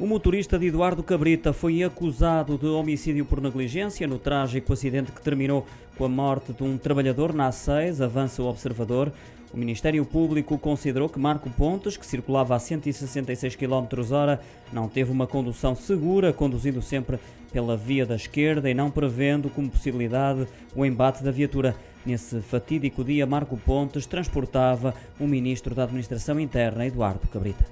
O motorista de Eduardo Cabrita foi acusado de homicídio por negligência no trágico acidente que terminou com a morte de um trabalhador na A6, avança o observador. O Ministério Público considerou que Marco Pontes, que circulava a 166 km hora, não teve uma condução segura, conduzindo sempre pela via da esquerda e não prevendo como possibilidade o embate da viatura. Nesse fatídico dia, Marco Pontes transportava o Ministro da Administração Interna, Eduardo Cabrita.